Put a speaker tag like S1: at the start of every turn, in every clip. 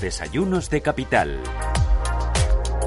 S1: Desayunos de capital.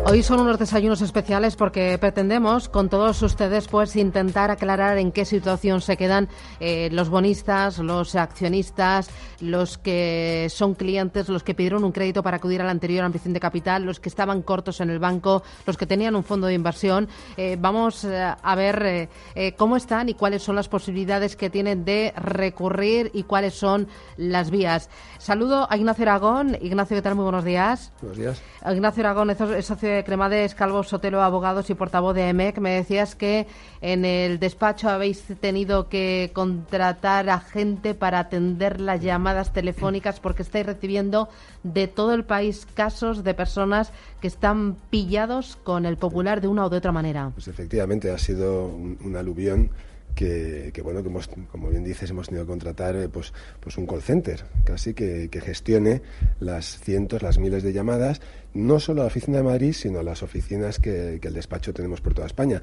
S2: Hoy son unos desayunos especiales porque pretendemos con todos ustedes pues intentar aclarar en qué situación se quedan eh, los bonistas, los accionistas, los que son clientes, los que pidieron un crédito para acudir a la anterior ampliación de capital, los que estaban cortos en el banco, los que tenían un fondo de inversión. Eh, vamos eh, a ver cómo están y cuáles son las posibilidades que tienen de recurrir y cuáles son las vías. Saludo a Ignacio Aragón. Ignacio, ¿qué tal? Muy buenos días.
S3: Buenos días.
S2: Ignacio Aragón es socio de Cremades Calvo Sotelo Abogados y portavoz de EMEC. Me decías que en el despacho habéis tenido que contratar a gente para atender las llamadas telefónicas porque estáis recibiendo de todo el país casos de personas que están pillados con el popular de una o de otra manera.
S3: Pues efectivamente ha sido un aluvión que, bueno, que hemos, como bien dices, hemos tenido que contratar eh, pues, pues un call center, casi que, gestione las cientos, las miles de llamadas, no solo a la oficina de Madrid, sino a las oficinas que, que el despacho tenemos por toda España.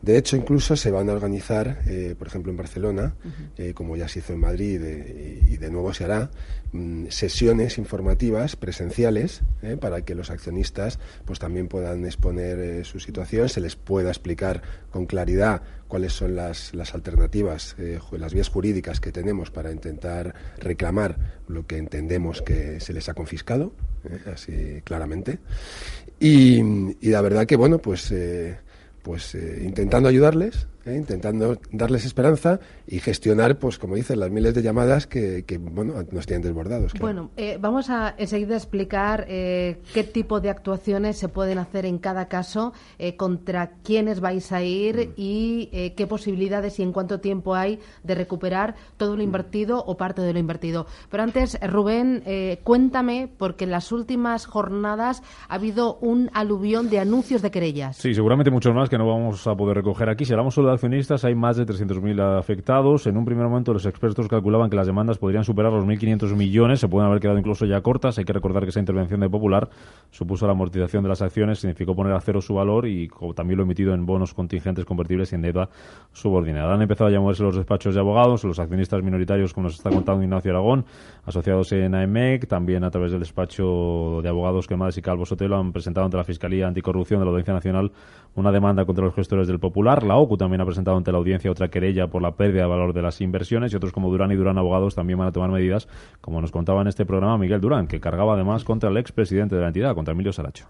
S3: De hecho, incluso se van a organizar, eh, por ejemplo, en Barcelona, eh, como ya se hizo en Madrid y de nuevo se hará, mm, sesiones informativas presenciales eh, para que los accionistas pues también puedan exponer su situación, se les pueda explicar con claridad cuáles son las, las alternativas, las vías jurídicas que tenemos para intentar reclamar lo que entendemos que se les ha confiscado, así claramente. Y, y, la verdad que, bueno, pues pues eh, intentando ayudarles ¿eh? intentando darles esperanza y gestionar, pues como dicen, las miles de llamadas que, bueno, nos tienen desbordados.
S2: Bueno, eh, vamos a enseguida explicar eh, qué tipo de actuaciones se pueden hacer en cada caso, contra quiénes vais a ir mm. y qué posibilidades y en cuánto tiempo hay de recuperar todo lo mm. invertido o parte de lo invertido. Pero antes, Rubén, cuéntame, porque en las últimas jornadas ha habido un aluvión de anuncios de querellas.
S4: Sí, seguramente muchos más que no vamos a poder recoger aquí. Si hablamos solo de accionistas hay más de 300.000 afectados. En un primer momento los expertos calculaban que las demandas podrían superar los 1.500 millones, se pueden haber quedado incluso ya cortas. Hay que recordar que esa intervención de Popular supuso la amortización de las acciones, significó poner a cero su valor y también lo emitido en bonos contingentes convertibles y en deuda subordinada. Han empezado a moverse los despachos de abogados, los accionistas minoritarios, como nos está contando Ignacio Aragón, asociados en AEMEC, también a través del despacho de abogados Quemades y Calvo Sotelo, han presentado ante la Fiscalía Anticorrupción de la Audiencia Nacional una demanda contra los gestores del Popular. La OCU también ha presentado ante la audiencia otra querella por la pérdida de valor de las inversiones y otros como Durán y Durán Abogados también van a tomar medidas, como nos contaba en este programa Miguel Durán, que cargaba además contra el expresidente de la entidad, contra Emilio Saracho.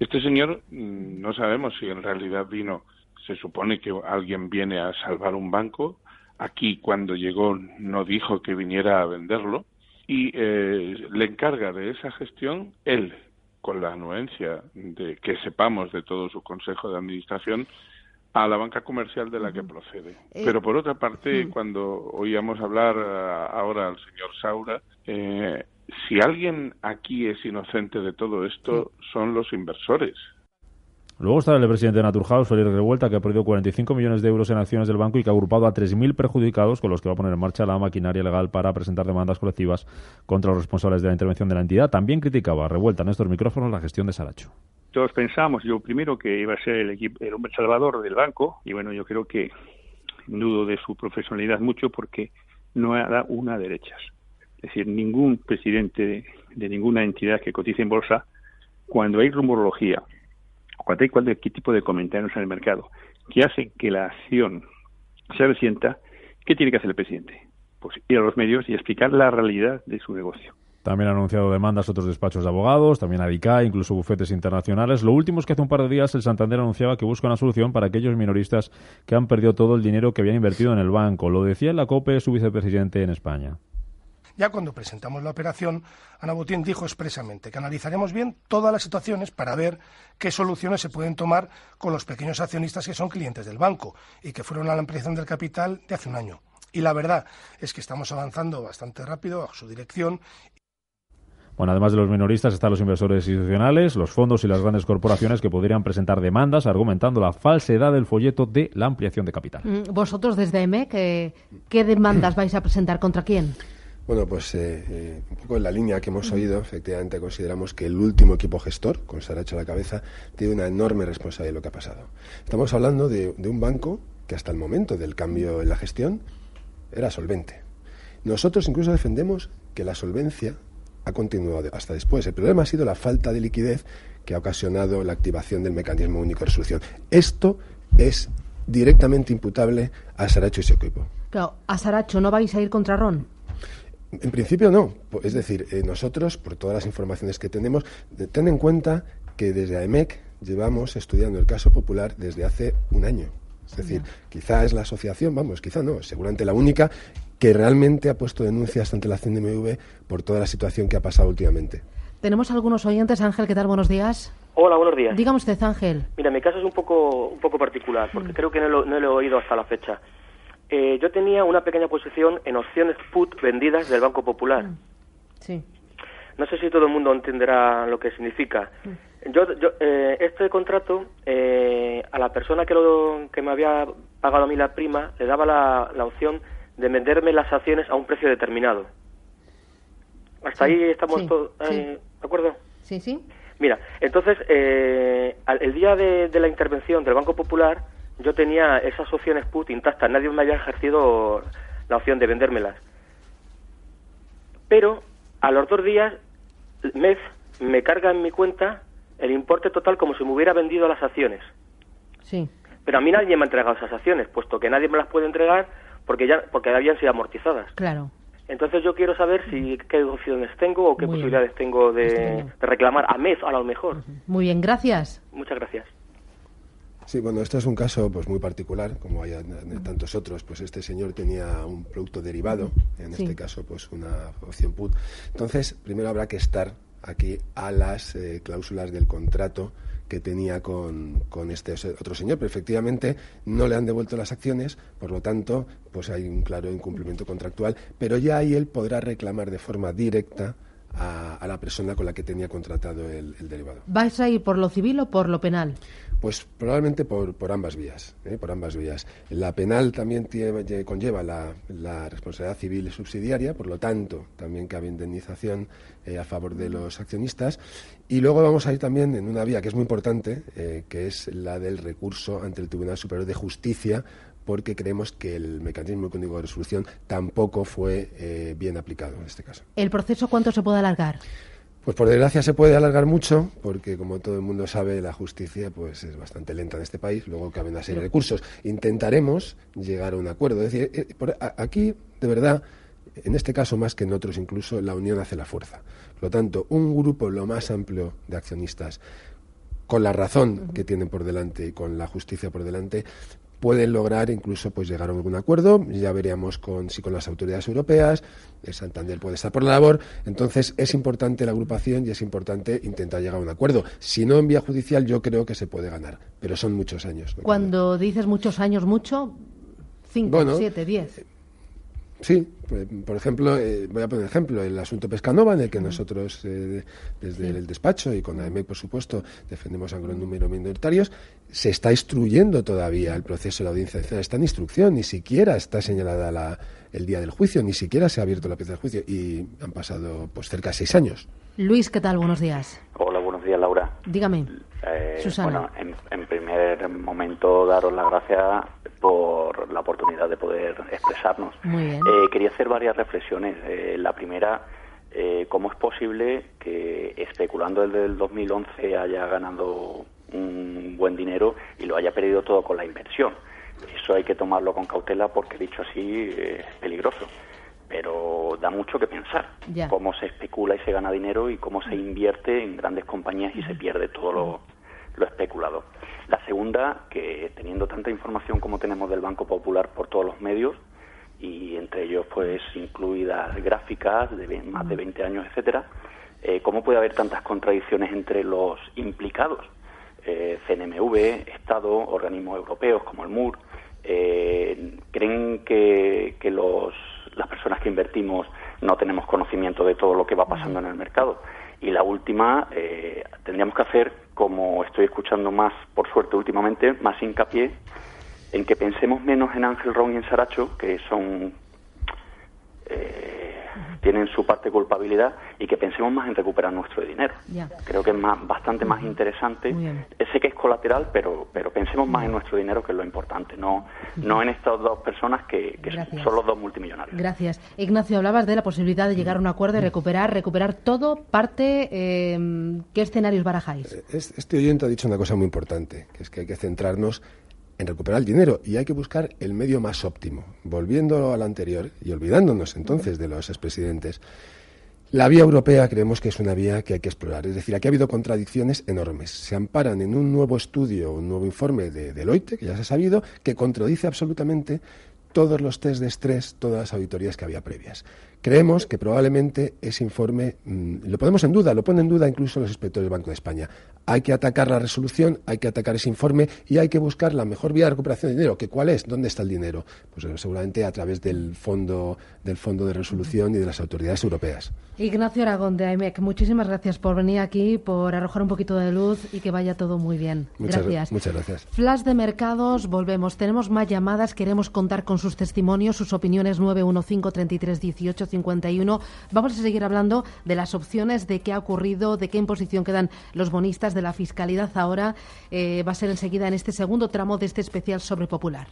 S5: Este señor mm, no sabemos si en realidad vino, se supone que alguien viene a salvar un banco, aquí cuando llegó no dijo que viniera a venderlo y eh, le encarga de esa gestión él, con la anuencia de que sepamos de todo su consejo de administración, a la banca comercial de la que procede. Eh, Pero por otra parte, cuando oíamos hablar eh, ahora al señor Saura, eh, si alguien aquí es inocente de todo esto, son los inversores.
S4: Luego está el presidente de Naturhaus, Félix Revuelta, que ha perdido 45 millones de euros en acciones del banco y que ha agrupado a 3.000 perjudicados con los que va a poner en marcha la maquinaria legal para presentar demandas colectivas contra los responsables de la intervención de la entidad. También criticaba a Revuelta en estos micrófonos la gestión de Saracho
S6: todos pensamos, yo primero, que iba a ser el, equipo, el hombre salvador del banco, y bueno, yo creo que dudo de su profesionalidad mucho porque no da una derechas. Es decir, ningún presidente de, ninguna entidad que cotice en bolsa, cuando hay rumorología, cuando hay cualquier tipo de comentarios en el mercado que hacen que la acción se resienta, ¿qué tiene que hacer el presidente? Pues ir a los medios y explicar la realidad de su negocio.
S4: También han anunciado demandas a otros despachos de abogados, también a DICA, incluso bufetes internacionales. Lo último es que hace un par de días el Santander anunciaba que busca una solución para aquellos minoristas que han perdido todo el dinero que habían invertido en el banco. Lo decía en la COPE su vicepresidente en España.
S7: Ya cuando presentamos la operación, Ana Botín dijo expresamente que analizaremos bien todas las situaciones para ver qué soluciones se pueden tomar con los pequeños accionistas que son clientes del banco y que fueron a la ampliación del capital de hace un año. Y la verdad es que estamos avanzando bastante rápido a su dirección
S4: bueno, además de los minoristas están los inversores institucionales, los fondos y las grandes corporaciones que podrían presentar demandas argumentando la falsedad del folleto de la ampliación de capital.
S2: Mm, vosotros desde EME, ¿qué, qué demandas vais a presentar contra quién?
S3: Bueno, pues eh, eh, un poco en la línea que hemos oído, efectivamente consideramos que el último equipo gestor, con Saracho a la cabeza, tiene una enorme responsabilidad de lo que ha pasado. Estamos hablando de, de un banco que hasta el momento del cambio en la gestión era solvente. Nosotros incluso defendemos que la solvencia ha continuado hasta después. El problema ha sido la falta de liquidez que ha ocasionado la activación del mecanismo único de resolución. Esto es directamente imputable a Saracho y su equipo.
S2: Claro, a Saracho no vais a ir contra Ron.
S3: En principio no. Es decir, eh, nosotros, por todas las informaciones que tenemos, ten en cuenta que desde AEMEC llevamos estudiando el caso popular desde hace un año. Es decir, quizá es la asociación, vamos, quizá no, seguramente la única que realmente ha puesto denuncias ante la CNMV por toda la situación que ha pasado últimamente.
S2: Tenemos algunos oyentes. Ángel, ¿qué tal? Buenos días.
S8: Hola, buenos días.
S2: Dígame usted, Ángel.
S8: Mira, mi caso es un poco, un poco particular, porque mm. creo que no lo, no lo, he oído hasta la fecha. Eh, yo tenía una pequeña posición en opciones put vendidas del Banco Popular. Mm.
S2: Sí.
S8: No sé si todo el mundo entenderá lo que significa. Mm. Yo, yo eh, este contrato, eh, a la persona que, lo, que me había pagado a mí la prima, le daba la, la opción de venderme las acciones a un precio determinado. Hasta ahí estamos todos, ¿de acuerdo?
S2: Sí, sí.
S8: Mira, entonces, eh, el día de, la intervención del Banco Popular, yo tenía esas opciones put intactas, nadie me había ejercido la opción de vendérmelas. Pero a los dos días, MEF me carga en mi cuenta el importe total como si me hubiera vendido las acciones.
S2: Sí.
S8: Pero a mí nadie me ha entregado esas acciones, puesto que nadie me las puede entregar porque ya porque habían sido amortizadas.
S2: Claro.
S8: Entonces yo quiero saber si qué opciones tengo o qué posibilidades tengo de, reclamar a mes a lo mejor.
S2: Muy bien, gracias.
S8: Muchas gracias.
S3: Sí, bueno, esto es un caso pues muy particular, como hay tantos otros. Pues este señor tenía un producto derivado, en este caso pues una opción put. Entonces, primero habrá que estar aquí a las eh, cláusulas del contrato que tenía con, con, este otro señor, pero efectivamente no le han devuelto las acciones, por lo tanto, pues hay un claro incumplimiento contractual, pero ya ahí él podrá reclamar de forma directa a, la persona con la que tenía contratado el, derivado.
S2: ¿Vais a ir por lo civil o por lo penal?
S3: Pues probablemente por, por ambas vías, ¿eh? por ambas vías. La penal también tiene, conlleva la, la, responsabilidad civil subsidiaria, por lo tanto también cabe indemnización eh, a favor de los accionistas. Y luego vamos a ir también en una vía que es muy importante, eh, que es la del recurso ante el Tribunal Superior de Justicia porque creemos que el mecanismo de resolución tampoco fue eh, bien aplicado en este caso.
S2: ¿El proceso cuánto se puede alargar?
S3: Pues por desgracia se puede alargar mucho, porque como todo el mundo sabe, la justicia pues es bastante lenta en este país, luego caben una serie de recursos. Intentaremos llegar a un acuerdo. Es decir, eh, aquí, de verdad, en este caso más que en otros incluso, la unión hace la fuerza. Por lo tanto, un grupo lo más amplio de accionistas, con la razón que tienen por delante y con la justicia por delante, pueden lograr incluso pues llegar a algún acuerdo. Ya veríamos con, si con las autoridades europeas, el Santander puede estar por la labor. Entonces es importante la agrupación y es importante intentar llegar a un acuerdo. Si no en vía judicial, yo creo que se puede ganar, pero son muchos años.
S2: Cuando dices muchos años, mucho, cinco, siete, diez.
S3: Sí, pues, por ejemplo, eh, voy a poner ejemplo, el asunto Pescanova, en el que nosotros eh, desde el despacho y con AEMEC, por supuesto, defendemos a un gran número de minoritarios, se está instruyendo todavía el proceso de la audiencia está en instrucción, ni siquiera está señalada la, el día del juicio, ni siquiera se ha abierto la pieza del juicio y han pasado pues cerca de seis años.
S2: Luis, ¿qué tal? Buenos días.
S9: Hola, buenos días, Laura.
S2: Dígame.
S9: Eh, Susana. Bueno, en, primer momento daros las gracias por la oportunidad de poder expresarnos.
S2: Muy bien.
S9: Eh, quería hacer varias reflexiones. Eh, la primera, eh, ¿cómo es posible que especulando desde el 2011 haya ganado un buen dinero y lo haya perdido todo con la inversión? Eso hay que tomarlo con cautela porque, dicho así, es peligroso. Pero da mucho que pensar cómo se especula y se gana dinero y cómo se invierte en grandes compañías y se pierde todo lo, lo especulado. La segunda, que teniendo tanta información como tenemos del Banco Popular por todos los medios, y entre ellos pues incluidas gráficas de más de 20 años, etcétera, eh, ¿cómo puede haber tantas contradicciones entre los implicados? Eh, CNMV, Estado, organismos europeos como el MUR, eh, ¿creen que, que los, las personas que invertimos no tenemos conocimiento de todo lo que va pasando en el mercado? Y la última, eh, tendríamos que hacer, como estoy escuchando más, por suerte últimamente, más hincapié en que pensemos menos en Ángel Ron y en Saracho, que son eh, tienen su parte de culpabilidad, y que pensemos más en recuperar nuestro dinero. Creo que es más, bastante más interesante. Sé que es colateral, pero, pero pensemos más en nuestro dinero, que es lo importante, no, no en estas dos personas que, son los dos multimillonarios.
S2: Gracias. Ignacio, hablabas de la posibilidad de llegar a un acuerdo y recuperar, recuperar todo, parte, eh, ¿qué escenarios barajáis? Eh,
S3: este oyente ha dicho una cosa muy importante, que es que hay que centrarnos en recuperar el dinero y hay que buscar el medio más óptimo. Volviendo al anterior y olvidándonos entonces de los expresidentes, la vía europea creemos que es una vía que hay que explorar. Es decir, aquí ha habido contradicciones enormes. Se amparan en un nuevo estudio, un nuevo informe de Deloitte, que ya se ha sabido, que contradice absolutamente todos los test de estrés, todas las auditorías que había previas. Creemos que probablemente ese informe mm, lo ponemos en duda, lo pone en duda incluso los inspectores del Banco de España. Hay que atacar la resolución, hay que atacar ese informe y hay que buscar la mejor vía de recuperación de dinero. ¿Que ¿Cuál es? ¿Dónde está el dinero? Pues eh, seguramente a través del fondo, del fondo de resolución y de las autoridades europeas.
S2: Ignacio Aragón de AIMEC, muchísimas gracias por venir aquí, por arrojar un poquito de luz y que vaya todo muy bien.
S3: Muchas,
S2: gracias.
S3: Muchas gracias.
S2: Flash de mercados, volvemos. Tenemos más llamadas, queremos contar con sus testimonios, sus opiniones 915 33 18 51. Vamos a seguir hablando de las opciones, de qué ha ocurrido, de qué imposición quedan los bonistas, de la fiscalidad ahora. Eh, va a ser enseguida en este segundo tramo de este especial sobre Popular.